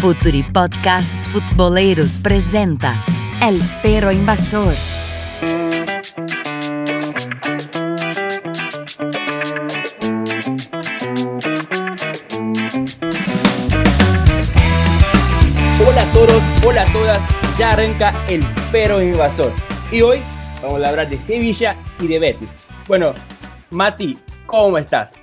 Futuri Podcasts Futboleros presenta El Pero Invasor. Hola a todos, hola a todas, ya arranca el Pero Invasor. Y hoy vamos a hablar de Sevilla y de Betis. Bueno, Mati, ¿cómo estás?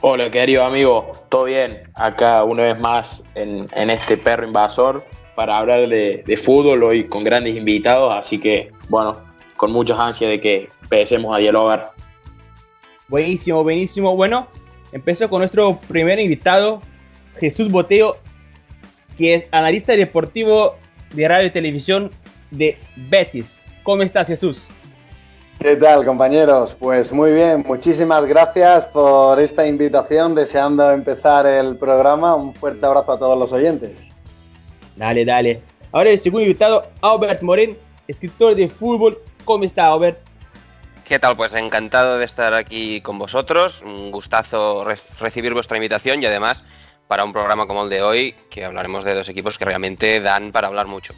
Hola querido amigo, todo bien, acá una vez más en, este perro invasor para hablar de, fútbol hoy con grandes invitados, así que bueno, con muchas ansias de que empecemos a dialogar. Buenísimo, buenísimo. Bueno, empezó con nuestro primer invitado, Jesús Boteo, que es analista deportivo de radio y televisión de Betis. ¿Cómo estás Jesús? ¿Qué tal, compañeros? Pues muy bien, muchísimas gracias por esta invitación, deseando empezar el programa. Un fuerte abrazo a todos los oyentes. Dale, dale. Ahora el segundo invitado, Albert Moren, escritor de fútbol. ¿Cómo está, Albert? ¿Qué tal? Pues encantado de estar aquí con vosotros. Un gustazo recibir vuestra invitación y además para un programa como el de hoy, que hablaremos de dos equipos que realmente dan para hablar mucho.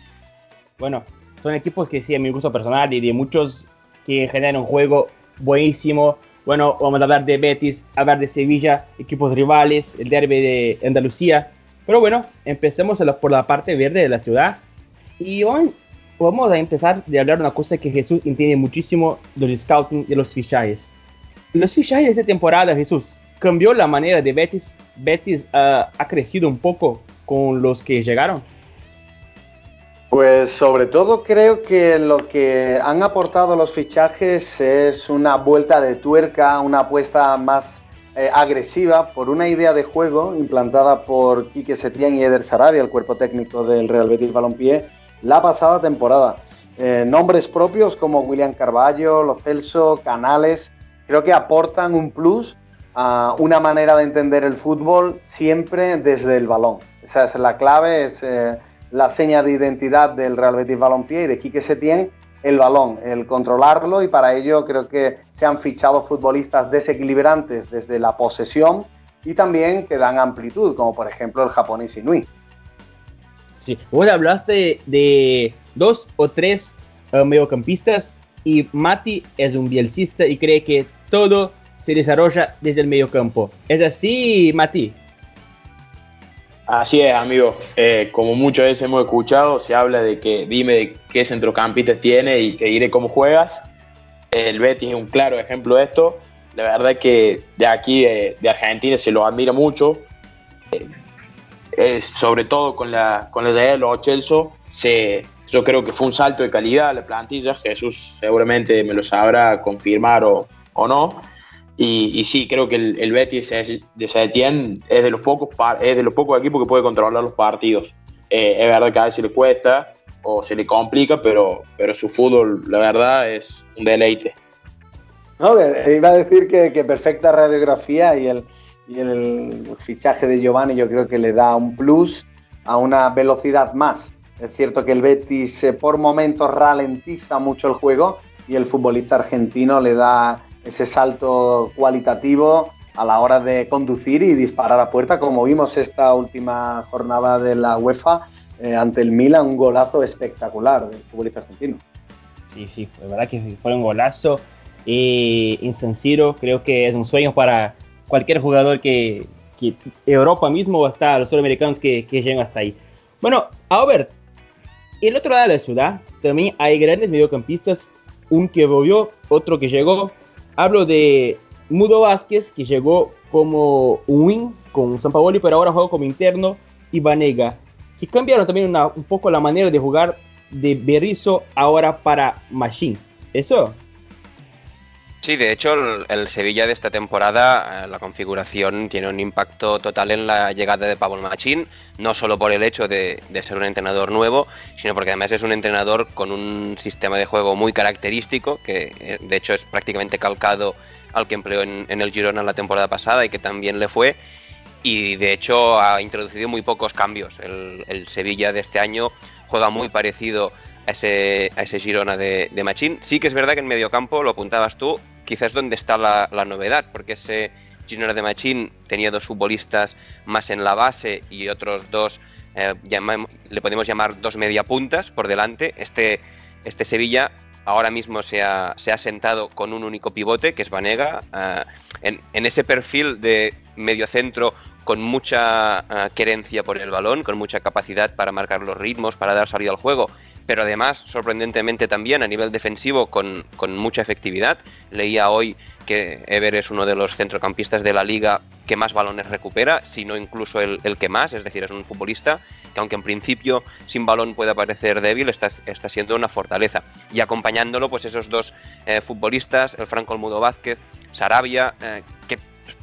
Bueno, son equipos que sí, a mi gusto personal y de muchos que generan un juego buenísimo. Bueno, vamos a hablar de Betis, hablar de Sevilla, equipos rivales, el derby de Andalucía. Pero bueno, empecemos por la parte verde de la ciudad. Y hoy vamos a empezar de hablar de una cosa que Jesús entiende muchísimo del scouting de los fichajes. Los fichajes de esta temporada, Jesús, cambió la manera de Betis. Betis ah, ha crecido un poco con los que llegaron. Pues sobre todo creo que lo que han aportado los fichajes es una vuelta de tuerca, una apuesta más eh, agresiva por una idea de juego implantada por Quique Setién y Eder Sarabia, el cuerpo técnico del Real Betis Balompié, la pasada temporada. Eh, nombres propios como William Carballo, Lo Celso, Canales, creo que aportan un plus a una manera de entender el fútbol siempre desde el balón. Esa es la clave, es... Eh, la seña de identidad del Real Betis Balompié y de Quique Setién, el balón, el controlarlo y para ello creo que se han fichado futbolistas desequilibrantes desde la posesión y también que dan amplitud, como por ejemplo el japonés Inui. Sí, vos hablaste de dos o tres eh, mediocampistas y Mati es un bielcista y cree que todo se desarrolla desde el mediocampo. ¿Es así, Mati? Así es, amigo. Eh, como muchas veces hemos escuchado, se habla de que dime de qué centrocampista tiene y te diré cómo juegas. El Betis es un claro ejemplo de esto. La verdad es que de aquí, de, Argentina, se lo admira mucho. Eh, sobre todo con la, con la llegada de los Ochelso, yo creo que fue un salto de calidad la plantilla. Jesús seguramente me lo sabrá confirmar o, o no. Y, sí, creo que el, Betis de Setien es de los pocos es de los pocos equipos que puede controlar los partidos. Eh, es verdad que a veces le cuesta o se le complica, pero, pero su fútbol, la verdad, es un deleite. No, iba a decir que, perfecta radiografía y el, y el fichaje de Giovanni yo creo que le da un plus a una velocidad más. Es cierto que el Betis eh, por momentos ralentiza mucho el juego y el futbolista argentino le da ese salto cualitativo a la hora de conducir y disparar a puerta, como vimos esta última jornada de la UEFA eh, ante el Milan, un golazo espectacular del futbolista argentino. Sí, sí, fue verdad que fue un golazo y insenciro, creo que es un sueño para cualquier jugador que, que Europa mismo o hasta los sudamericanos que, que lleguen hasta ahí. Bueno, Albert, el otro lado de la ciudad también hay grandes mediocampistas, un que volvió, otro que llegó, Hablo de Mudo Vázquez, que llegó como un wing con San Paolo, pero ahora juega como interno, y Vanega, que cambiaron también un poco la manera de jugar de Berizzo ahora para Machine. ¿Eso? Sí, de hecho, el, Sevilla de esta temporada, eh, la configuración tiene un impacto total en la llegada de Pablo Machín, no solo por el hecho de, ser un entrenador nuevo, sino porque además es un entrenador con un sistema de juego muy característico, que eh, de hecho es prácticamente calcado al que empleó en, el Girona la temporada pasada y que también le fue. Y de hecho ha introducido muy pocos cambios. El, Sevilla de este año juega muy parecido a ese, a ese Girona de, de Machín. Sí que es verdad que en medio campo, lo apuntabas tú, quizás donde está la, novedad, porque ese Girona de Machín tenía dos futbolistas más en la base y otros dos eh, le podemos llamar dos mediapuntas por delante. Este, este Sevilla ahora mismo se ha, se ha, sentado con un único pivote, que es Vanega, eh, en, en, ese perfil de mediocentro con mucha querencia por el balón, con mucha capacidad para marcar los ritmos, para dar salida al juego pero además, sorprendentemente también a nivel defensivo con, mucha efectividad. Leía hoy que Ever es uno de los centrocampistas de la liga que más balones recupera, si no incluso el, que más, es decir, es un futbolista que aunque en principio sin balón pueda parecer débil, está, está siendo una fortaleza. Y acompañándolo, pues esos dos eh, futbolistas, el Franco Almudo Vázquez, Sarabia, eh, que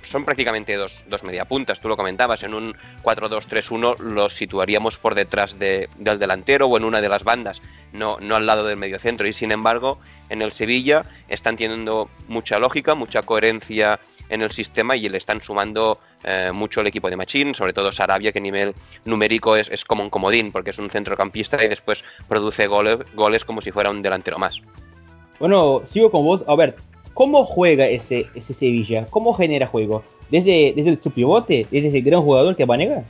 son prácticamente dos, dos mediapuntas, tú lo comentabas, en un 4-2-3-1 los situaríamos por detrás del delantero o en una de las bandas, no, no al lado del mediocentro, y sin embargo en el Sevilla están teniendo mucha lógica, mucha coherencia en el sistema y le están sumando eh, mucho el equipo de Machín, sobre todo Sarabia, que a nivel numérico es, es, como un comodín, porque es un centrocampista y después produce goles, goles como si fuera un delantero más. Bueno, sigo con vos. A ver, ¿Cómo juega ese, ese Sevilla? ¿Cómo genera juego? ¿Desde, desde su pivote? ¿Desde ese gran jugador que Vanega?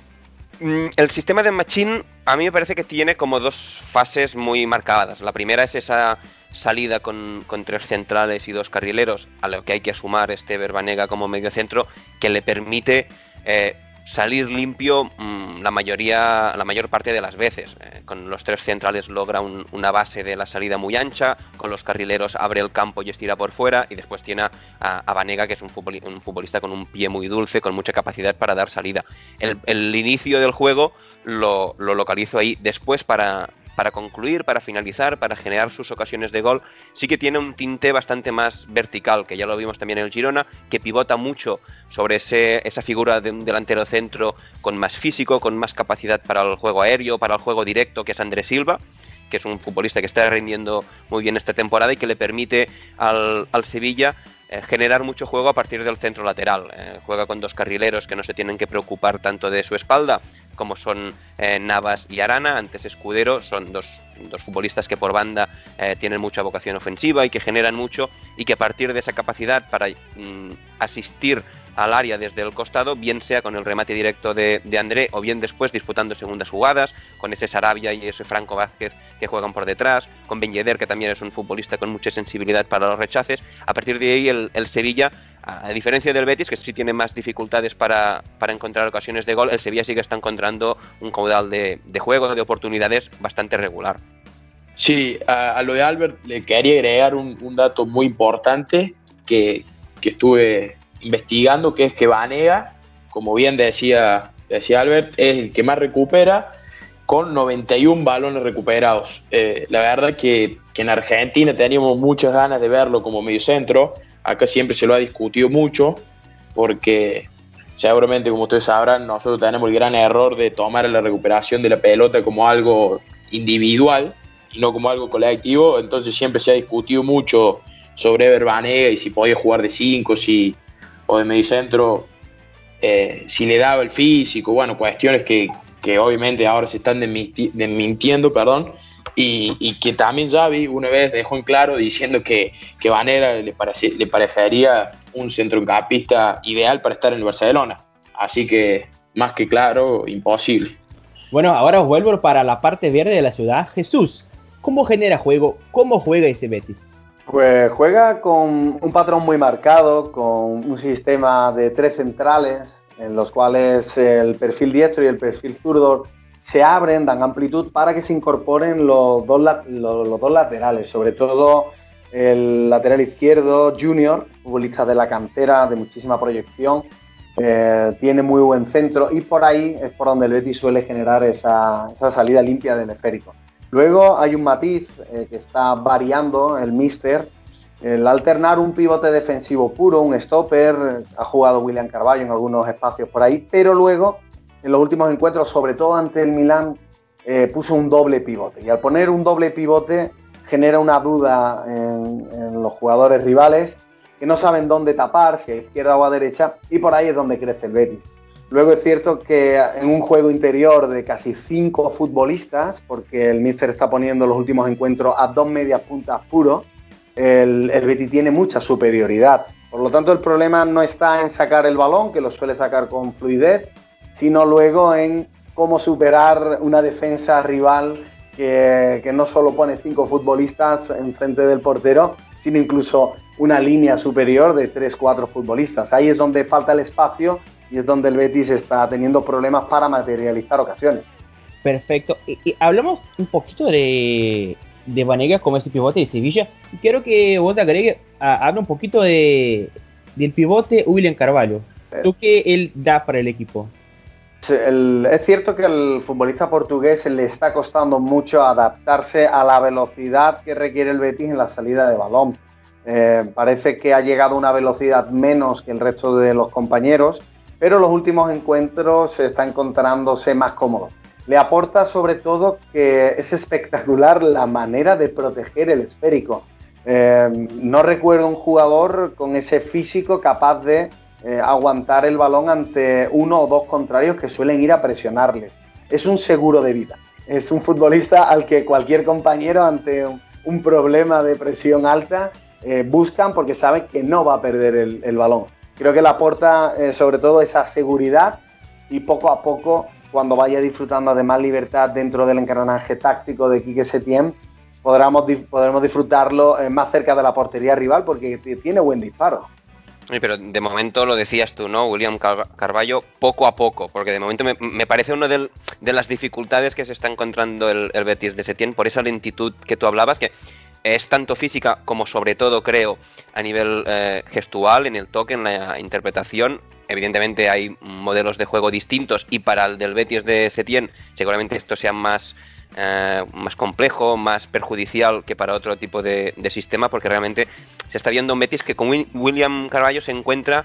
Mm, el sistema de Machine a mí me parece que tiene como dos fases muy marcadas. La primera es esa salida con, tres centrales y dos carrileros, a lo que hay que sumar este Verbanega como medio centro, que le permite eh, salir limpio mm, la mayoría, la mayor parte de las veces. Eh, con los tres centrales logra una base de la salida muy ancha, con los carrileros abre el campo y estira por fuera, y después tiene a, a Vanega, que es un, futbolista con un pie muy dulce, con mucha capacidad para dar salida. El, inicio del juego lo, lo localizo ahí. Después, para, para concluir, para finalizar, para generar sus ocasiones de gol, sí que tiene un tinte bastante más vertical, que ya lo vimos también en el Girona, que pivota mucho sobre ese, esa figura de un delantero centro con más físico, con más capacidad para el juego aéreo, para el juego directo, que es Andrés Silva que es un futbolista que está rindiendo muy bien esta temporada y que le permite al, Sevilla eh, generar mucho juego a partir del centro lateral. Eh, juega con dos carrileros que no se tienen que preocupar tanto de su espalda, como son eh, Navas y Arana, antes Escudero, son dos, futbolistas que por banda tienen mucha vocación ofensiva y que generan mucho y que a partir de esa capacidad para mm, asistir al área desde el costado, bien sea con el remate directo de, André o bien después disputando segundas jugadas, con ese Sarabia y ese Franco Vázquez que juegan por detrás, con Ben que también es un futbolista con mucha sensibilidad para los rechaces. A partir de ahí el, Sevilla, a diferencia del Betis, que sí tiene más dificultades para, encontrar ocasiones de gol, el Sevilla sí que está encontrando un caudal de, juego, de oportunidades bastante regular. Sí, a, lo de Albert le quería agregar un, dato muy importante que, que estuve investigando, que es que Vanega, como bien decía, decía Albert, es el que más recupera con 91 balones recuperados. Eh, la verdad que, que, en Argentina teníamos muchas ganas de verlo como mediocentro. Acá siempre se lo ha discutido mucho porque seguramente, como ustedes sabrán, nosotros tenemos el gran error de tomar la recuperación de la pelota como algo individual y no como algo colectivo. Entonces siempre se ha discutido mucho sobre Ever Banega y si podía jugar de 5, si, o de medicentro, eh, si le daba el físico, bueno, cuestiones que, obviamente ahora se están desmintiendo, perdón, y, que también Xavi una vez dejó en claro diciendo que, que Vanera le, le parecería un centrocampista ideal para estar en el Barcelona. Así que, más que claro, imposible. Bueno, ahora vuelvo para la parte verde de la ciudad. Jesús, ¿cómo genera juego? ¿Cómo juega ese Betis? Pues juega con un patrón muy marcado, con un sistema de tres centrales, en los cuales el perfil diestro y el perfil zurdo se abren, dan amplitud para que se incorporen los dos, los, dos laterales, sobre todo el lateral izquierdo, Junior, futbolista de la cantera, de muchísima proyección, eh, tiene muy buen centro y por ahí es por donde el Betis suele generar esa, esa salida limpia del esférico. Luego hay un matiz eh, que está variando el Mister. El alternar un pivote defensivo puro, un stopper, ha jugado William Carballo en algunos espacios por ahí, pero luego en los últimos encuentros, sobre todo ante el Milán, eh, puso un doble pivote. Y al poner un doble pivote genera una duda en, los jugadores rivales que no saben dónde tapar, si a izquierda o a derecha, y por ahí es donde crece el Betis. Luego es cierto que en un juego interior de casi cinco futbolistas, porque el Mister está poniendo los últimos encuentros a dos medias puntas puros, el, el Betis tiene mucha superioridad. Por lo tanto, el problema no está en sacar el balón, que lo suele sacar con fluidez, sino luego en cómo superar una defensa rival que, que, no solo pone cinco futbolistas enfrente del portero, sino incluso una línea superior de tres, cuatro futbolistas. Ahí es donde falta el espacio y es donde el Betis está teniendo problemas para materializar ocasiones. Perfecto. Y, hablamos un poquito de, de Vanegas como ese pivote de Sevilla. Quiero que vos agregue, hable un poquito de, del pivote William Carvalho. ¿Tú qué él da para el equipo? Es cierto que al futbolista portugués le está costando mucho adaptarse a la velocidad que requiere el Betis en la salida de balón. Eh, parece que ha llegado a una velocidad menos que el resto de los compañeros, pero los últimos encuentros está encontrándose más cómodo. Le aporta sobre todo que es espectacular la manera de proteger el esférico. Eh, no recuerdo un jugador con ese físico capaz de eh, aguantar el balón ante uno o dos contrarios que suelen ir a presionarle. Es un seguro de vida. Es un futbolista al que cualquier compañero ante un, problema de presión alta eh, buscan porque saben que no va a perder el, balón. Creo que le aporta eh, sobre todo esa seguridad y poco a poco, cuando vaya disfrutando de más libertad dentro del encarnaje táctico de Quique Setién, podremos, podremos disfrutarlo más cerca de la portería rival porque tiene buen disparo pero de momento lo decías tú, ¿no? William Carballo, poco a poco, porque de momento me, parece una de, las dificultades que se está encontrando el, Betis de Setién por esa lentitud que tú hablabas, que es tanto física como sobre todo creo a nivel eh, gestual, en el toque, en la interpretación. Evidentemente hay modelos de juego distintos y para el del Betis de Setién seguramente esto sea más eh, más complejo, más perjudicial que para otro tipo de, sistema, porque realmente se está viendo un Betis que con William Carballo se encuentra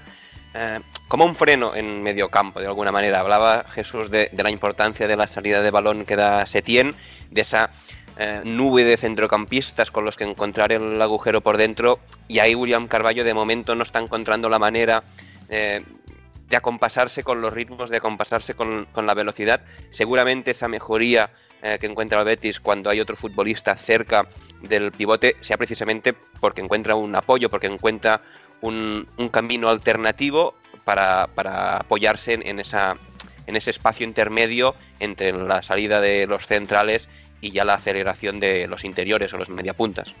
eh, como un freno en medio campo, de alguna manera. Hablaba Jesús de, la importancia de la salida de balón que da Setién, de esa eh, nube de centrocampistas con los que encontrar el agujero por dentro, y ahí William Carballo de momento no está encontrando la manera de acompasarse con los ritmos, de acompasarse con la velocidad. Seguramente esa mejoría eh, que encuentra el Betis cuando hay otro futbolista cerca del pivote sea precisamente porque encuentra un apoyo, porque encuentra un, camino alternativo para, apoyarse en, esa, en ese espacio intermedio entre la salida de los centrales y ya la aceleración de los interiores o los mediapuntas.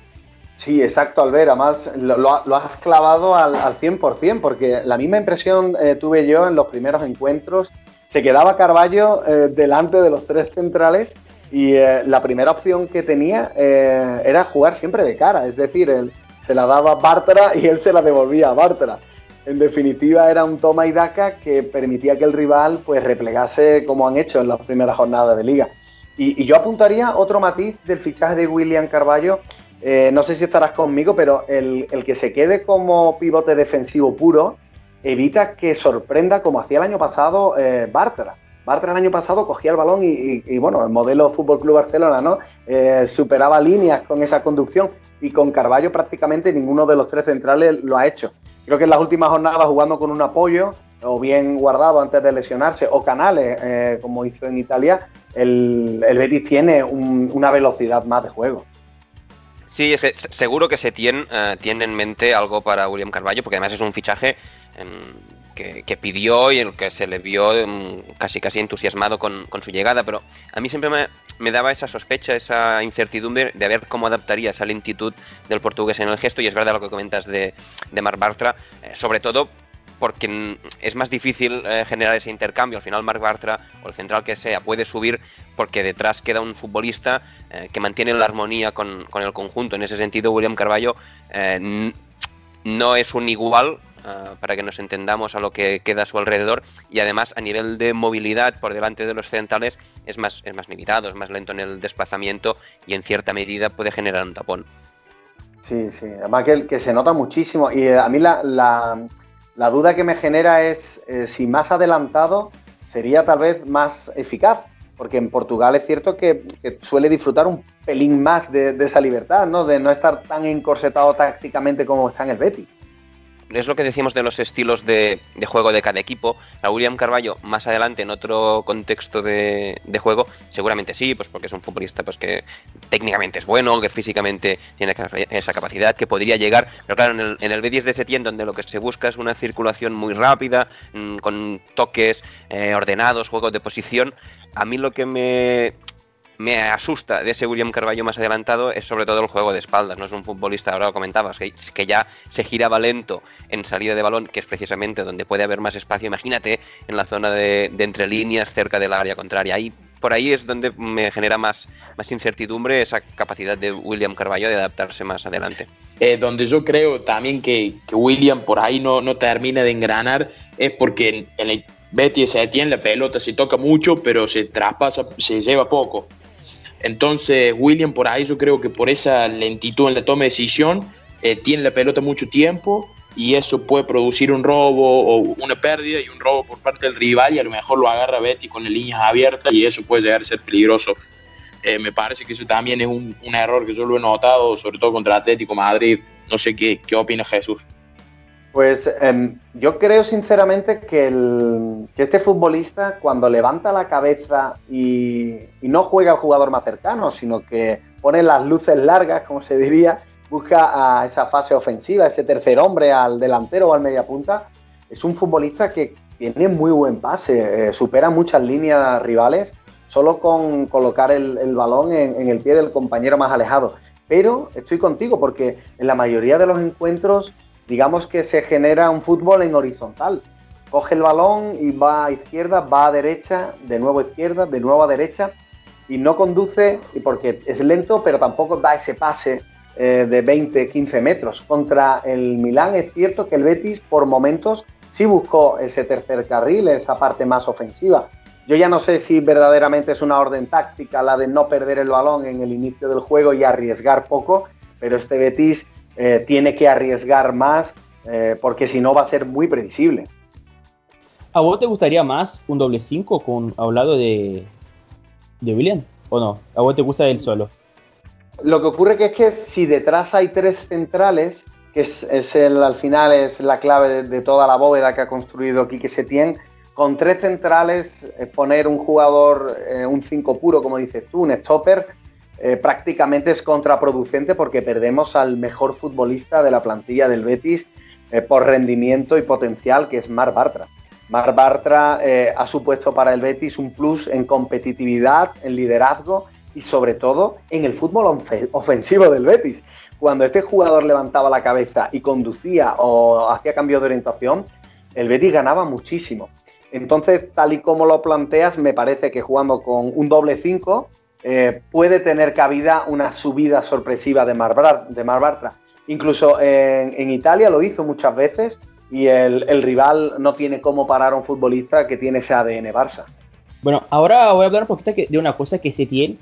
Sí, exacto, Albert. Además, lo, has clavado al, al, 100%, porque la misma impresión eh, tuve yo en los primeros encuentros. Se quedaba Carballo eh, delante de los tres centrales y eh, la primera opción que tenía eh, era jugar siempre de cara, es decir, él se la daba a Bartra y él se la devolvía a Bartra. En definitiva, era un toma y daca que permitía que el rival pues replegase como han hecho en las primeras jornadas de liga. Y, yo apuntaría otro matiz del fichaje de William Carballo. Eh, no sé si estarás conmigo, pero el, que se quede como pivote defensivo puro evita que sorprenda como hacía el año pasado Bartra Bartra el año pasado cogía el balón y, bueno, el modelo Fútbol Club Barcelona, ¿no? Eh, superaba líneas con esa conducción y con Carballo prácticamente ninguno de los tres centrales lo ha hecho. Creo que en las últimas jornadas jugando con un apoyo o bien guardado antes de lesionarse o canales, eh, como hizo en Italia, el, Betis tiene una velocidad más de juego. Sí, es que seguro que se tiene, eh, tiene en mente algo para William Carballo, porque además es un fichaje em, que, pidió y el que se le vio mm, casi casi entusiasmado con, su llegada, pero a mí siempre me, daba esa sospecha, esa incertidumbre de ver cómo adaptaría esa lentitud del portugués en el gesto, y es verdad lo que comentas de, de Bartra, eh, sobre todo porque es más difícil eh, generar ese intercambio. Al final Marc Bartra o el central que sea puede subir porque detrás queda un futbolista eh, que mantiene la armonía con, con, el conjunto. En ese sentido, William Carballo no es un igual Ah, para que nos entendamos a lo que queda a su alrededor y además a nivel de movilidad por delante de los centrales es más, es más limitado, es más lento en el desplazamiento y en cierta medida puede generar un tapón. Sí, sí, además que, que se nota muchísimo y eh, a mí la, la, duda que me genera es eh, si más adelantado sería tal vez más eficaz, porque en Portugal es cierto que, suele disfrutar un pelín más de, de, esa libertad, ¿no? De no estar tan encorsetado tácticamente como está en el Betis. Es lo que decíamos de los estilos de, juego de cada equipo. A William Carballo, más adelante, en otro contexto de, juego, seguramente sí, pues porque es un futbolista pues que técnicamente es bueno, que físicamente tiene esa capacidad, que podría llegar. Pero claro, en el, en el B10 de Setién, donde lo que se busca es una circulación muy rápida, mm, con toques eh, ordenados, juegos de posición, a mí lo que me me asusta de ese William Carballo más adelantado es sobre todo el juego de espaldas. No es un futbolista, ahora lo comentabas, que, que, ya se giraba lento en salida de balón, que es precisamente donde puede haber más espacio. Imagínate en la zona de, entre líneas, cerca del área contraria. Ahí, por ahí es donde me genera más, más incertidumbre esa capacidad de William Carballo de adaptarse más adelante. Eh, donde yo creo también que, William por ahí no, no termina de engranar es porque en, el Betty se detiene la pelota, se toca mucho, pero se traspasa, se lleva poco. Entonces, William, por ahí yo creo que por esa lentitud en la toma de decisión, eh, tiene la pelota mucho tiempo y eso puede producir un robo o una pérdida y un robo por parte del rival y a lo mejor lo agarra Betty con las líneas abiertas y eso puede llegar a ser peligroso. Eh, me parece que eso también es un, error que yo lo he notado, sobre todo contra Atlético Madrid. No sé qué, qué opina Jesús. Pues em, yo creo sinceramente que, este futbolista cuando levanta la cabeza y, no juega al jugador más cercano, sino que pone las luces largas, como se diría, busca a esa fase ofensiva, ese tercer hombre al delantero o al mediapunta, es un futbolista que tiene muy buen pase, eh, supera muchas líneas rivales solo con colocar el, balón en el pie del compañero más alejado. Pero estoy contigo porque en la mayoría de los encuentros digamos que se genera un fútbol en horizontal. Coge el balón y va a izquierda, va a derecha, de nuevo a izquierda, de nuevo a derecha y no conduce, y porque es lento, pero tampoco da ese pase eh, de 20, 15 metros. Contra el Milán es cierto que el Betis por momentos sí buscó ese tercer carril, esa parte más ofensiva. Yo ya no sé si verdaderamente es una orden táctica la de no perder el balón en el inicio del juego y arriesgar poco, pero este Betis eh, tiene que arriesgar más eh, porque si no va a ser muy previsible. ¿A vos te gustaría más un doble 5 con hablado de, de William? ¿O no? ¿A vos te gusta él solo? Lo que ocurre que es que si detrás hay tres centrales, que es, el, al final es la clave de, toda la bóveda que ha construido Quique Setién, con tres centrales, eh, poner un jugador, un 5 puro, como dices tú, un stopper, eh, prácticamente es contraproducente porque perdemos al mejor futbolista de la plantilla del Betis eh, por rendimiento y potencial, que es Mar Bartra. Mar Bartra eh, ha supuesto para el Betis un plus en competitividad, en liderazgo y sobre todo en el fútbol ofensivo del Betis. Cuando este jugador levantaba la cabeza y conducía o hacía cambio de orientación, el Betis ganaba muchísimo. Entonces, tal y como lo planteas, me parece que jugando con un doble 5, eh, puede tener cabida una subida sorpresiva de Mar, de Bartra. Incluso en, Italia lo hizo muchas veces y el, rival no tiene cómo parar a un futbolista que tiene ese ADN Barça. Bueno, ahora voy a hablar un poquito de una cosa que se tiene,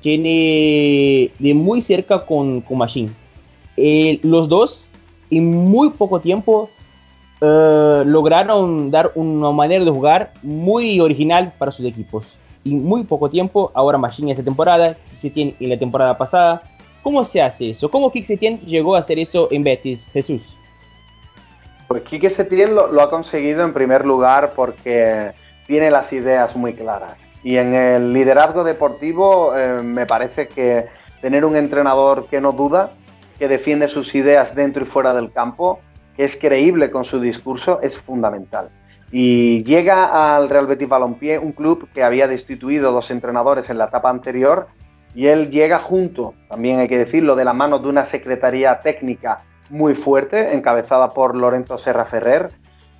tiene de muy cerca con, con Machine. Eh, los dos en muy poco tiempo eh, lograron dar una manera de jugar muy original para sus equipos y muy poco tiempo, ahora Machine esta temporada, Setien en la temporada pasada. ¿Cómo se hace eso? ¿Cómo Kike Setien llegó a hacer eso en Betis, Jesús? Pues Kike Setien lo, ha conseguido en primer lugar porque tiene las ideas muy claras. Y en el liderazgo deportivo eh, me parece que tener un entrenador que no duda, que defiende sus ideas dentro y fuera del campo, que es creíble con su discurso, es fundamental. Y llega al Real Betis Balompié, un club que había destituido dos entrenadores en la etapa anterior, y él llega junto, también hay que decirlo, de la mano de una secretaría técnica muy fuerte, encabezada por Lorenzo Serra Ferrer,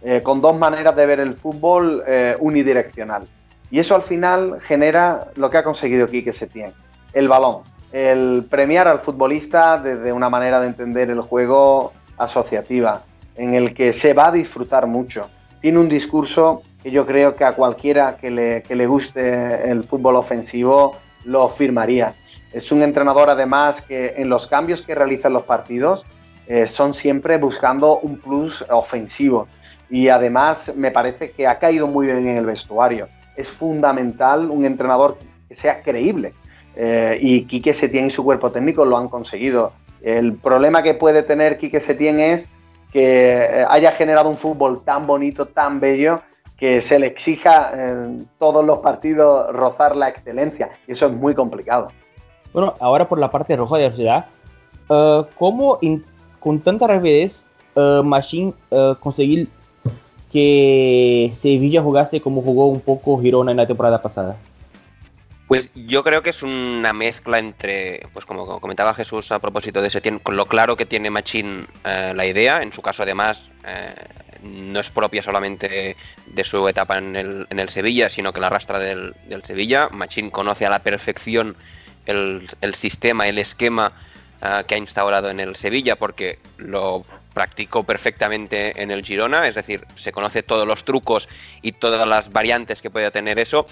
eh, con dos maneras de ver el fútbol eh, unidireccional. Y eso al final genera lo que ha conseguido Quique Setién, el balón, el premiar al futbolista desde una manera de entender el juego asociativa, en el que se va a disfrutar mucho tiene un discurso que yo creo que a cualquiera que le, guste el fútbol ofensivo lo firmaría. Es un entrenador además que en los cambios que realizan los partidos eh, son siempre buscando un plus ofensivo y además me parece que ha caído muy bien en el vestuario. Es fundamental un entrenador que sea creíble eh, y Quique Setién y su cuerpo técnico lo han conseguido. El problema que puede tener Quique Setién es que eh, haya generado un fútbol tan bonito, tan bello, que se le exija en todos los partidos rozar la excelencia. Y eso es muy complicado. Bueno, ahora por la parte roja de la ciudad, uh, ¿cómo con tanta rapidez uh, Machine uh, conseguir que Sevilla jugase como jugó un poco Girona en la temporada pasada? Pues yo creo que es una mezcla entre, pues como comentaba Jesús a propósito de ese con lo claro que tiene Machín eh, la idea, en su caso además eh, no es propia solamente de su etapa en el, en el Sevilla, sino que la arrastra del, del Sevilla. Machín conoce a la perfección el, el sistema, el esquema uh, que ha instaurado en el Sevilla, porque lo practicó perfectamente en el Girona, es decir, se conoce todos los trucos y todas las variantes que puede tener eso,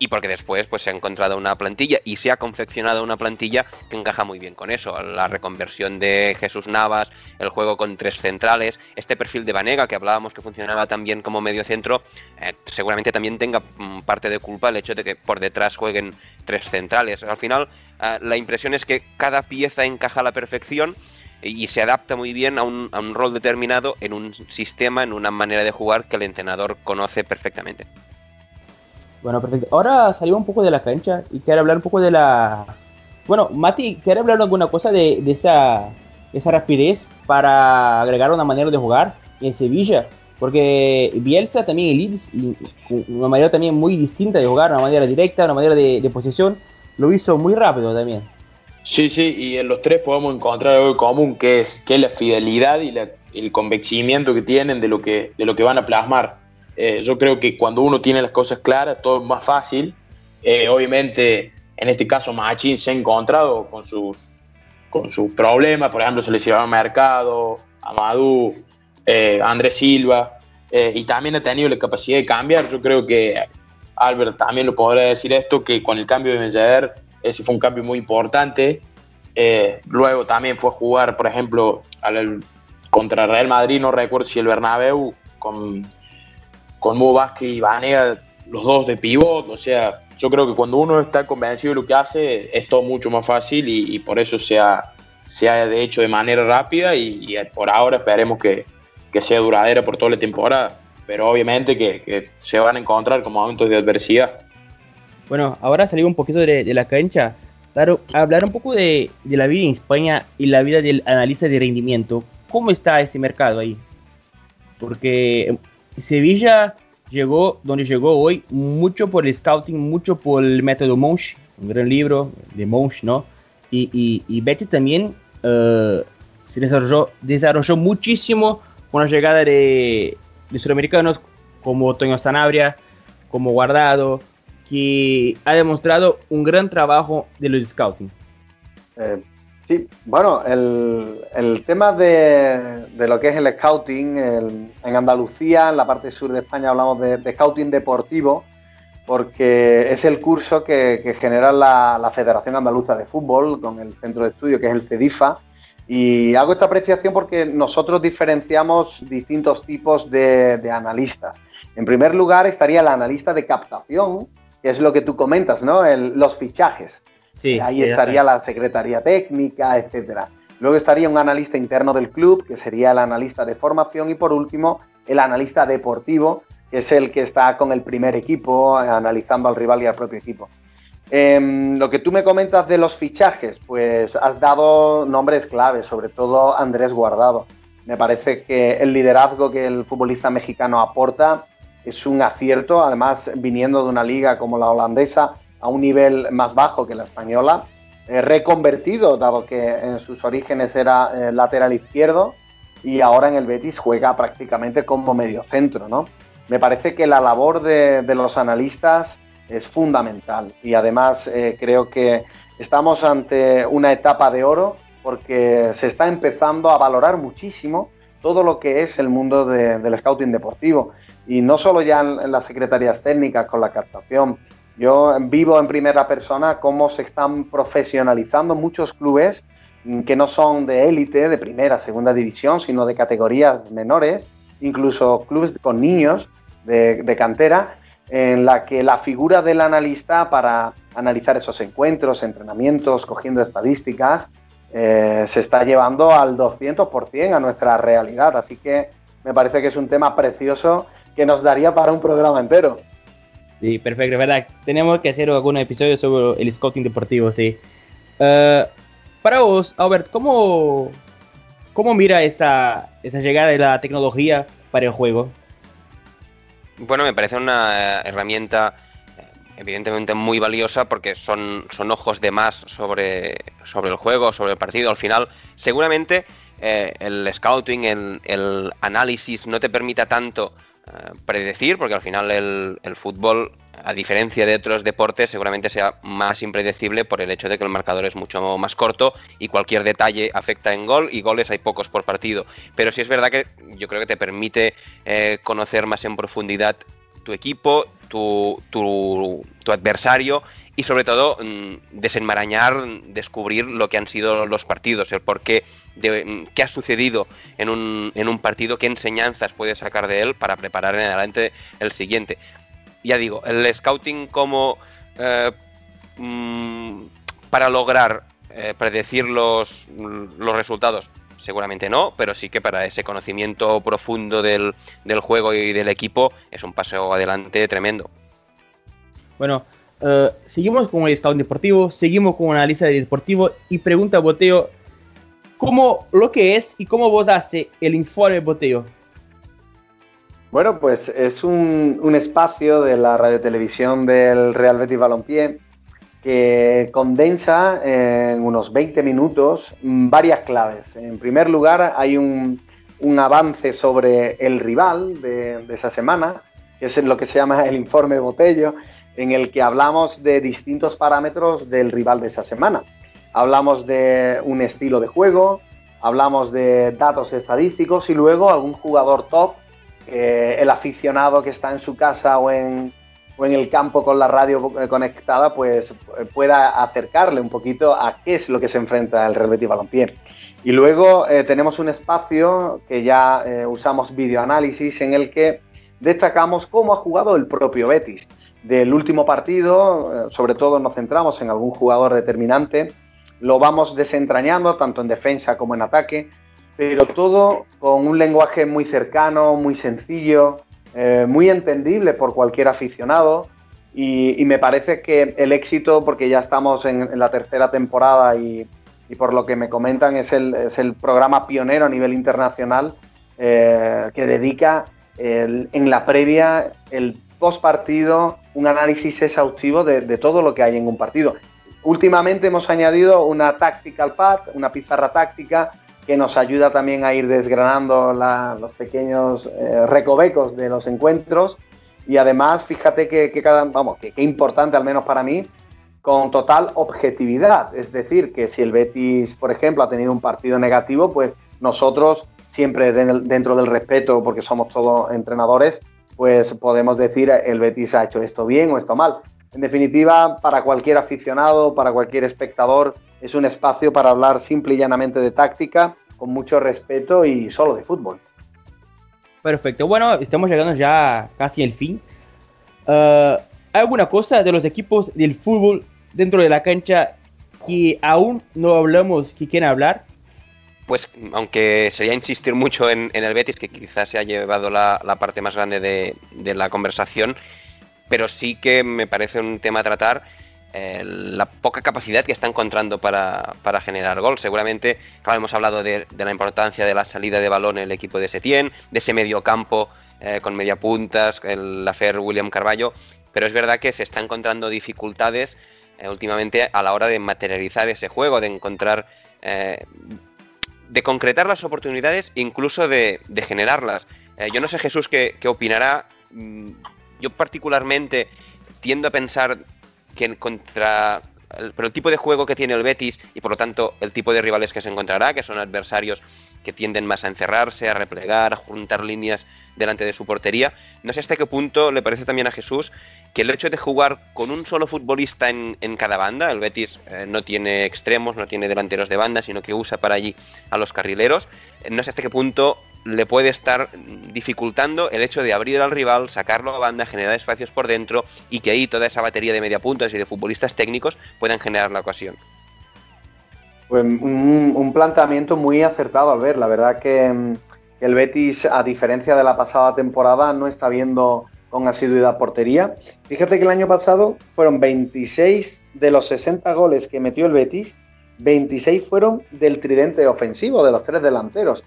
y porque después pues se ha encontrado una plantilla y se ha confeccionado una plantilla que encaja muy bien con eso. La reconversión de Jesús Navas, el juego con tres centrales, este perfil de Vanega que hablábamos que funcionaba también como medio centro, eh, seguramente también tenga mm, parte de culpa el hecho de que por detrás jueguen tres centrales. Al final eh, la impresión es que cada pieza encaja a la perfección y se adapta muy bien a un, a un rol determinado en un sistema, en una manera de jugar que el entrenador conoce perfectamente. Bueno, perfecto. Ahora salimos un poco de la cancha y quiero hablar un poco de la... Bueno, Mati, ¿quiere hablar alguna cosa de, de esa, esa rapidez para agregar una manera de jugar en Sevilla? Porque Bielsa también en Leeds, una manera también muy distinta de jugar, una manera directa, una manera de, de posesión, lo hizo muy rápido también. Sí, sí, y en los tres podemos encontrar algo común, que es, que la fidelidad y la, el convencimiento que tienen de lo que, de lo que van a plasmar. Eh, yo creo que cuando uno tiene las cosas claras, todo es más fácil. Eh, obviamente, en este caso, Machín se ha encontrado con sus, con sus problemas. Por ejemplo, se le hicieron a Mercado, Amadou, eh, Andrés Silva, eh, y también ha tenido la capacidad de cambiar. Yo creo que Albert también lo podrá decir esto, que con el cambio de Mellader, ese fue un cambio muy importante. Eh, luego también fue a jugar, por ejemplo, al, contra Real Madrid, no recuerdo si el Bernabéu, con con Mo Vázquez y Vanega, los dos de pivot, o sea, yo creo que cuando uno está convencido de lo que hace, es todo mucho más fácil y, y por eso se ha, se ha de hecho de manera rápida y, y por ahora esperemos que, que, sea duradera por toda la temporada, pero obviamente que, que, se van a encontrar con momentos de adversidad. Bueno, ahora salimos un poquito de, de la cancha, claro, hablar un poco de, de la vida en España y la vida del analista de rendimiento. ¿Cómo está ese mercado ahí? Porque Sevilla llegó donde llegó hoy mucho por el scouting, mucho por el método Monch, un gran libro de Monch, ¿no? Y, y, y Betis también uh, se desarrolló, desarrolló muchísimo con la llegada de, de sudamericanos como Toño Sanabria, como Guardado, que ha demostrado un gran trabajo de los scouting. Eh, Sí, bueno, el, tema de, lo que es el scouting, en Andalucía, en la parte sur de España, hablamos de, scouting deportivo, porque es el curso que, genera la, Federación Andaluza de Fútbol con el centro de estudio que es el CEDIFA. Y hago esta apreciación porque nosotros diferenciamos distintos tipos de, de analistas. En primer lugar estaría el analista de captación, que es lo que tú comentas, ¿no? El, los fichajes. Sí, Ahí estaría la secretaría técnica, etcétera. Luego estaría un analista interno del club, que sería el analista de formación, y por último, el analista deportivo, que es el que está con el primer equipo, analizando al rival y al propio equipo. Eh, lo que tú me comentas de los fichajes, pues has dado nombres claves, sobre todo Andrés Guardado. Me parece que el liderazgo que el futbolista mexicano aporta es un acierto, además viniendo de una liga como la holandesa, a un nivel más bajo que la española, eh, reconvertido, dado que en sus orígenes era eh, lateral izquierdo y ahora en el Betis juega prácticamente como medio centro, ¿no? Me parece que la labor de, los analistas es fundamental y además eh, creo que estamos ante una etapa de oro porque se está empezando a valorar muchísimo todo lo que es el mundo de, del scouting deportivo y no solo ya en, en las secretarías técnicas con la captación, yo vivo en primera persona cómo se están profesionalizando muchos clubes que no son de élite, de primera, segunda división, sino de categorías menores, incluso clubes con niños de, de cantera, en la que la figura del analista para analizar esos encuentros, entrenamientos, cogiendo estadísticas, eh, se está llevando al 200% a nuestra realidad. Así que me parece que es un tema precioso que nos daría para un programa entero. Sí, perfecto, verdad. Tenemos que hacer algún episodio sobre el scouting deportivo, sí. Eh, para vos, Albert, ¿cómo, cómo mira esa, esa llegada de la tecnología para el juego? Bueno, me parece una herramienta evidentemente muy valiosa porque son, son ojos de más sobre, sobre el juego, sobre el partido. Al final, seguramente eh, el scouting, el, el, análisis no te permita tanto eh, predecir, porque al final el, el, fútbol, a diferencia de otros deportes, seguramente sea más impredecible por el hecho de que el marcador es mucho más corto y cualquier detalle afecta en gol y goles hay pocos por partido. Pero sí es verdad que yo creo que te permite eh, conocer más en profundidad tu equipo, tu, tu, tu adversario y sobre todo mm, desenmarañar, descubrir lo que han sido los partidos, el por qué, de, mm, qué ha sucedido en un, en un partido, qué enseñanzas puedes sacar de él para preparar en adelante el siguiente. Ya digo, el scouting como eh, mm, para lograr eh, predecir los, los resultados, seguramente no, pero sí que para ese conocimiento profundo del, del juego y del equipo es un paseo adelante tremendo. Bueno, uh, seguimos con el Scout Deportivo, seguimos con una lista de deportivo y pregunta a Boteo, ¿cómo lo que es y cómo vos hace el informe Boteo? Bueno, pues es un, un espacio de la radiotelevisión del Real Betis Balompié que condensa en unos 20 minutos varias claves. En primer lugar, hay un, un avance sobre el rival de, de, esa semana, que es lo que se llama el informe Botello, en el que hablamos de distintos parámetros del rival de esa semana. Hablamos de un estilo de juego, hablamos de datos estadísticos y luego algún jugador top, eh, el aficionado que está en su casa o en, o en el campo con la radio conectada, pues pueda acercarle un poquito a qué es lo que se enfrenta el Real Betis Balompié. Y luego eh, tenemos un espacio que ya eh, usamos videoanálisis en el que destacamos cómo ha jugado el propio Betis. Del último partido, eh, sobre todo nos centramos en algún jugador determinante, lo vamos desentrañando tanto en defensa como en ataque, pero todo con un lenguaje muy cercano, muy sencillo, eh, muy entendible por cualquier aficionado y, me parece que el éxito, porque ya estamos en, la tercera temporada y, por lo que me comentan es el, es el programa pionero a nivel internacional eh, que dedica en la previa el post partido un análisis exhaustivo de, todo lo que hay en un partido. Últimamente hemos añadido una tactical pad, una pizarra táctica que nos ayuda también a ir desgranando los pequeños eh, recovecos de los encuentros. Y además, fíjate que, cada, vamos, que, importante, al menos para mí, con total objetividad. Es decir, que si el Betis, por ejemplo, ha tenido un partido negativo, pues nosotros, siempre dentro del respeto, porque somos todos entrenadores, pues podemos decir el Betis ha hecho esto bien o esto mal. En definitiva, para cualquier aficionado, para cualquier espectador, es un espacio para hablar simple y llanamente de táctica, con mucho respeto y solo de fútbol. Perfecto, bueno, estamos llegando ya casi al fin. Uh, ¿Hay alguna cosa de los equipos del fútbol dentro de la cancha que aún no hablamos, que quieren hablar? Pues aunque sería insistir mucho en, el Betis, que quizás se ha llevado la, parte más grande de, la conversación, pero sí que me parece un tema a tratar eh, la poca capacidad que está encontrando para, generar gol. Seguramente, claro, hemos hablado de, la importancia de la salida de balón en el equipo de Setién, de ese medio campo eh, con media puntas, el hacer William Carballo, pero es verdad que se está encontrando dificultades eh, últimamente a la hora de materializar ese juego, de encontrar, de concretar las oportunidades, incluso de, de generarlas. Eh, yo no sé Jesús qué, qué opinará. Mm, yo particularmente tiendo a pensar que contra pero el tipo de juego que tiene el Betis y por lo tanto el tipo de rivales que se encontrará, que son adversarios que tienden más a encerrarse, a replegar, a juntar líneas delante de su portería, no sé hasta qué punto le parece también a Jesús que el hecho de jugar con un solo futbolista en, en cada banda, el Betis eh, no tiene extremos, no tiene delanteros de banda, sino que usa para allí a los carrileros, eh, no sé hasta qué punto le puede estar dificultando el hecho de abrir al rival, sacarlo a banda, generar espacios por dentro y que ahí toda esa batería de media puntas y de futbolistas técnicos puedan generar la ocasión. Pues un, planteamiento muy acertado al ver. La verdad que mm, el Betis, a diferencia de la pasada temporada, no está viendo con asiduidad portería. Fíjate que el año pasado fueron 26 de los 60 goles que metió el Betis, 26 fueron del tridente ofensivo, de los tres delanteros.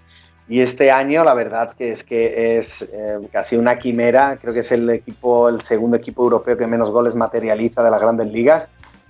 Y este año la verdad que es que es eh, casi una quimera, creo que es el equipo, el segundo equipo europeo que menos goles materializa de las grandes ligas.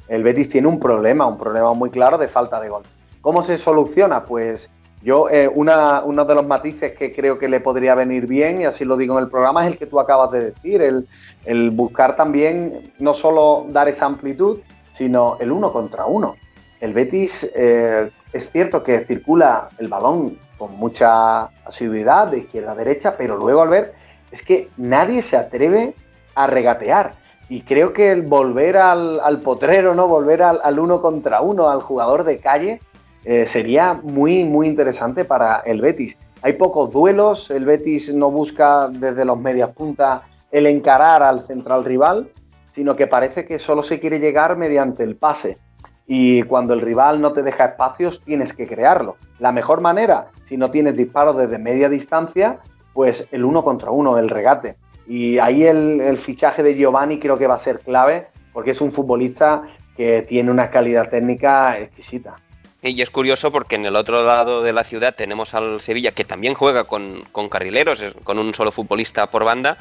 El Betis tiene un problema, un problema muy claro de falta de gol. ¿Cómo se soluciona? Pues yo, eh, uno de los matices que creo que le podría venir bien, y así lo digo en el programa, es el que tú acabas de decir, el, buscar también no solo dar esa amplitud, sino el uno contra uno. El Betis eh, es cierto que circula el balón con mucha asiduidad de izquierda a derecha, pero luego al ver es que nadie se atreve a regatear. Y creo que el volver al, potrero, ¿no? Volver al, uno contra uno, al jugador de calle, eh, sería muy, muy interesante para el Betis. Hay pocos duelos, el Betis no busca desde los medias puntas el encarar al central rival, sino que parece que solo se quiere llegar mediante el pase y cuando el rival no te deja espacios tienes que crearlo. La mejor manera, si no tienes disparos desde media distancia, pues el uno contra uno, el regate. Y ahí el, fichaje de Giovanni creo que va a ser clave porque es un futbolista que tiene una calidad técnica exquisita. Y es curioso porque en el otro lado de la ciudad tenemos al Sevilla que también juega con, con carrileros, con un solo futbolista por banda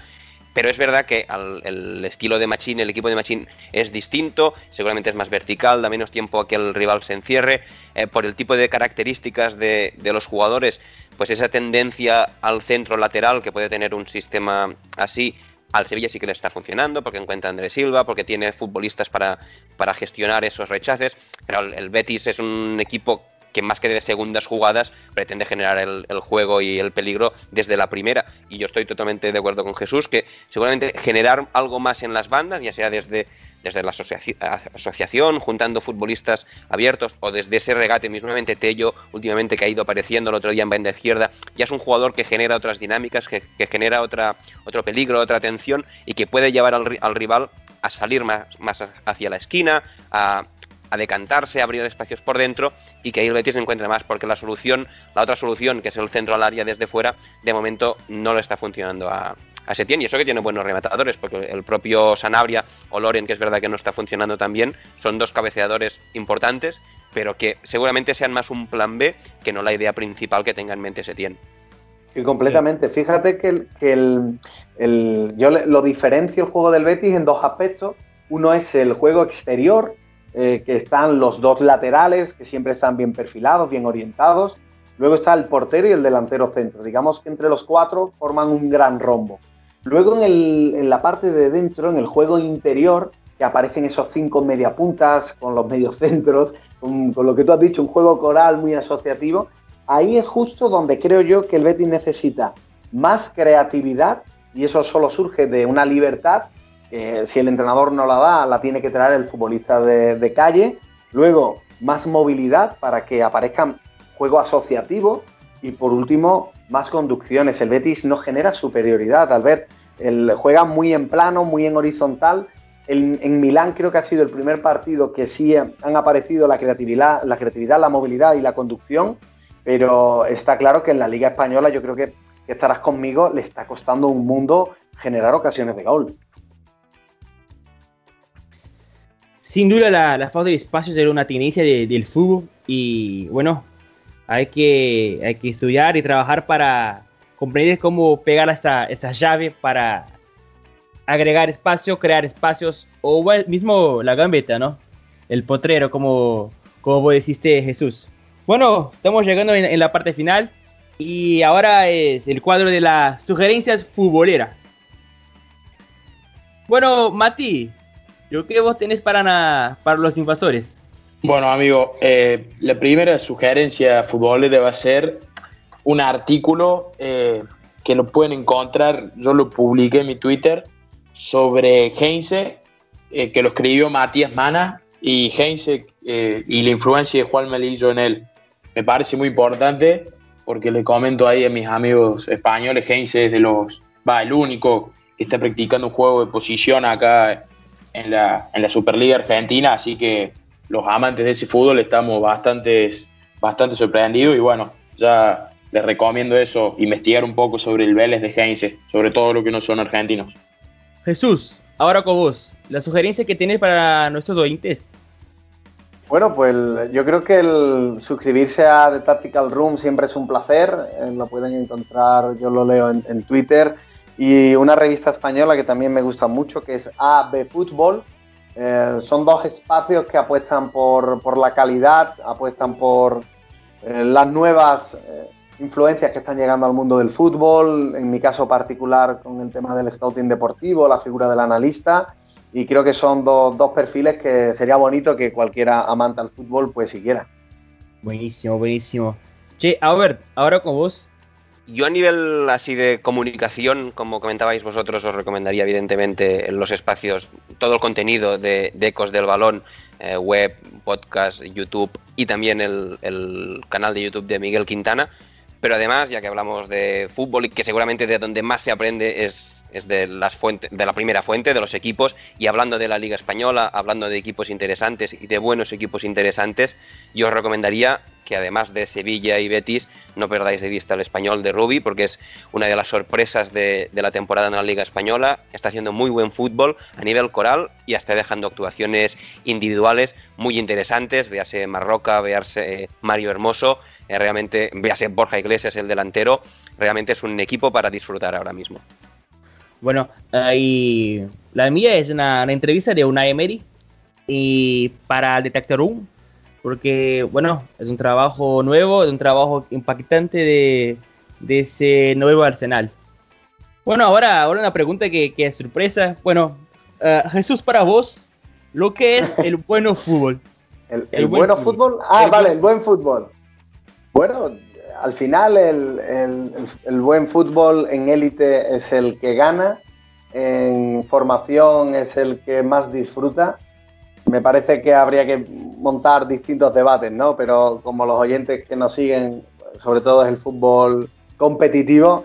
pero es verdad que el estilo de Machine, el equipo de Machine es distinto, seguramente es más vertical, da menos tiempo a que el rival se encierre. Eh, por el tipo de características de, los jugadores, pues esa tendencia al centro lateral que puede tener un sistema así, al Sevilla sí que le está funcionando, porque encuentra a Andrés Silva, porque tiene futbolistas para, para gestionar esos rechaces. Pero el Betis es un equipo que más que de segundas jugadas pretende generar el, juego y el peligro desde la primera. Y yo estoy totalmente de acuerdo con Jesús que seguramente generar algo más en las bandas, ya sea desde, desde la asociación, juntando futbolistas abiertos, o desde ese regate mismamente Tello, últimamente que ha ido apareciendo el otro día en banda izquierda, ya es un jugador que genera otras dinámicas, que, genera otra, otro peligro, otra atención y que puede llevar al, al rival a salir más, más hacia la esquina, a, a decantarse, a abrir espacios por dentro y que ahí el Betis encuentre más, porque la solución, la otra solución, que es el centro al área desde fuera, de momento no lo está funcionando a, a Setién y eso que tiene buenos rematadores, porque el propio Sanabria o Loren, que es verdad que no está funcionando tan bien, son dos cabeceadores importantes, pero que seguramente sean más un plan B que no la idea principal que tenga en mente Setién. Y completamente. Fíjate que, el, que el, yo lo diferencio el juego del Betis en dos aspectos. Uno es el juego exterior, eh, que están los dos laterales, que siempre están bien perfilados, bien orientados. Luego está el portero y el delantero centro. Digamos que entre los cuatro forman un gran rombo. Luego en, en la parte de dentro, en el juego interior, que aparecen esos cinco mediapuntas con los mediocentros, con, con lo que tú has dicho, un juego coral muy asociativo. Ahí es justo donde creo yo que el Betis necesita más creatividad y eso solo surge de una libertad si el entrenador no la da, la tiene que traer el futbolista de, calle. Luego, más movilidad para que aparezcan juego asociativo. Y por último, más conducciones. El Betis no genera superioridad. Al ver, el, juega muy en plano, muy en horizontal. en Milán creo que ha sido el primer partido que sí han aparecido la creatividad, la creatividad, la movilidad y la conducción. Pero está claro que en la Liga Española yo creo que, estarás conmigo, le está costando un mundo generar ocasiones de gol. sin duda la, falta de espacios era una tendencia del fútbol y bueno, hay que, hay que estudiar y trabajar para comprender cómo pegar esa, esa llave para agregar espacio, crear espacios o mismo la gambeta, ¿no? El potrero, como, como vos dijiste Jesús. Bueno, estamos llegando en, la parte final y ahora es el cuadro de las sugerencias futboleras. Bueno, Mati, yo ¿qué vos tenés para, para los invasores? Bueno, amigo, eh, la primera sugerencia futbolera va a ser un artículo eh, que lo pueden encontrar, yo lo publiqué en mi Twitter, sobre Heinze, eh, que lo escribió Matías Mana, y Heinze y la influencia de Juan Melillo en él. Me parece muy importante porque le comento ahí a mis amigos españoles, Heinze es de los, va, el único que está practicando un juego de posición acá en la, en la Superliga Argentina, así que los amantes de ese fútbol estamos bastante, bastante sorprendidos y bueno, ya les recomiendo eso, investigar un poco sobre el Vélez de Heinze, sobre todo lo que no son argentinos. Jesús, ahora con vos, la sugerencia que tienes para nuestros oyentes. Bueno, pues yo creo que el suscribirse a The Tactical Room siempre es un placer. Eh, lo pueden encontrar, yo lo leo en, Twitter. Y una revista española que también me gusta mucho, que es AB Fútbol. Eh, son dos espacios que apuestan por, la calidad, apuestan por eh, las nuevas influencias que están llegando al mundo del fútbol, en mi caso particular con el tema del scouting deportivo, la figura del analista, y creo que son dos, perfiles que sería bonito que cualquiera amante al fútbol pues siguiera. Buenísimo, buenísimo. Che, a ver, ahora con vos. Yo a nivel así de comunicación, como comentabais vosotros, os recomendaría evidentemente en los espacios todo el contenido de, Ecos del Balón, eh, web, podcast, YouTube y también el canal de YouTube de Miguel Quintana pero además, ya que hablamos de fútbol y que seguramente de donde más se aprende es, de, las fuentes, de la primera fuente, de los equipos, y hablando de la Liga Española, hablando de equipos interesantes y de buenos equipos interesantes, yo os recomendaría que además de Sevilla y Betis, no perdáis de vista el español de Rubi, porque es una de las sorpresas de, la temporada en la Liga Española. Está haciendo muy buen fútbol a nivel coral y hasta dejando actuaciones individuales muy interesantes. Véase Marroca, véase Mario Hermoso. Eh, realmente, véase Borja Iglesias, el delantero, realmente es un equipo para disfrutar ahora mismo. Bueno, ahí la mía es una, entrevista de una Emery y para el Detector Room, porque bueno, es un trabajo nuevo, es un trabajo impactante de, ese nuevo arsenal. Bueno, ahora, ahora una pregunta que, es sorpresa. Bueno, eh, Jesús, para vos, lo que es el bueno fútbol. ¿El, bueno fútbol? Ah, vale, el buen fútbol. Bueno, al final el, buen fútbol en élite es el que gana, en formación es el que más disfruta. Me parece que habría que montar distintos debates, ¿no? Pero como los oyentes que nos siguen, sobre todo es el fútbol competitivo,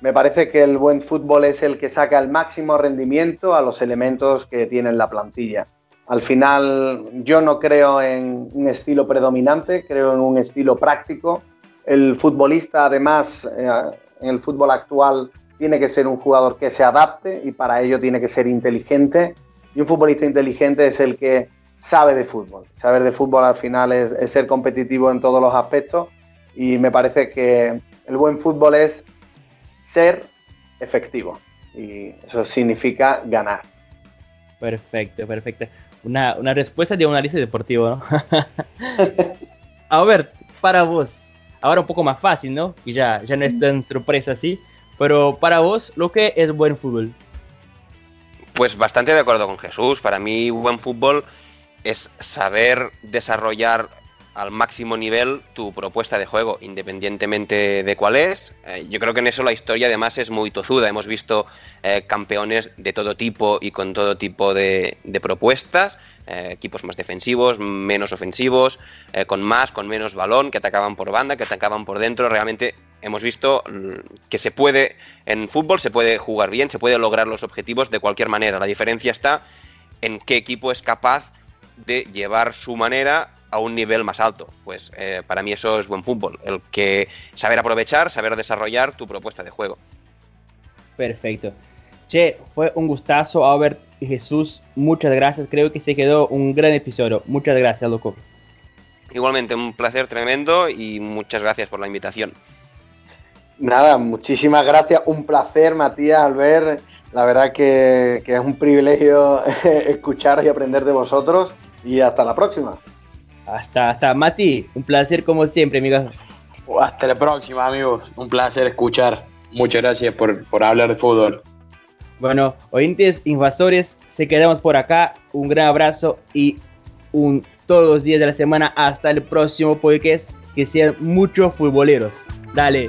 me parece que el buen fútbol es el que saca el máximo rendimiento a los elementos que tiene la plantilla. Al final yo no creo en un estilo predominante, creo en un estilo práctico. El futbolista además eh, en el fútbol actual tiene que ser un jugador que se adapte y para ello tiene que ser inteligente. Y un futbolista inteligente es el que sabe de fútbol. Saber de fútbol al final es, es ser competitivo en todos los aspectos y me parece que el buen fútbol es ser efectivo y eso significa ganar. Perfecto, perfecto una, una respuesta de un análisis deportivo, ¿no? a ver, para vos, ahora un poco más fácil, ¿no? Y ya, ya no es tan sorpresa así, pero para vos, ¿lo que es buen fútbol? Pues bastante de acuerdo con Jesús. Para mí, buen fútbol es saber desarrollar al máximo nivel tu propuesta de juego, independientemente de cuál es. Eh, yo creo que en eso la historia además es muy tozuda. Hemos visto eh, campeones de todo tipo y con todo tipo de, propuestas. Eh, equipos más defensivos, menos ofensivos, con más, con menos balón, que atacaban por banda, que atacaban por dentro. Realmente hemos visto mm, que se puede, en fútbol se puede jugar bien, se puede lograr los objetivos de cualquier manera. La diferencia está en qué equipo es capaz de llevar su manera a un nivel más alto. Pues eh, para mí eso es buen fútbol, el que saber aprovechar, saber desarrollar tu propuesta de juego. Perfecto. Che, fue un gustazo, Albert y Jesús. Muchas gracias. Creo que se quedó un gran episodio. Muchas gracias, loco. Igualmente, un placer tremendo y muchas gracias por la invitación. Nada, muchísimas gracias. Un placer, Matías, Albert. La verdad que, que es un privilegio escucharos y aprender de vosotros. Y hasta la próxima. Hasta, hasta Mati, un placer como siempre, amigos. Hasta la próxima, amigos. Un placer escuchar. Muchas gracias por, por hablar de fútbol. Bueno, oyentes invasores, se quedamos por acá. Un gran abrazo y un todos los días de la semana hasta el próximo podcast. Que sean muchos futboleros. Dale.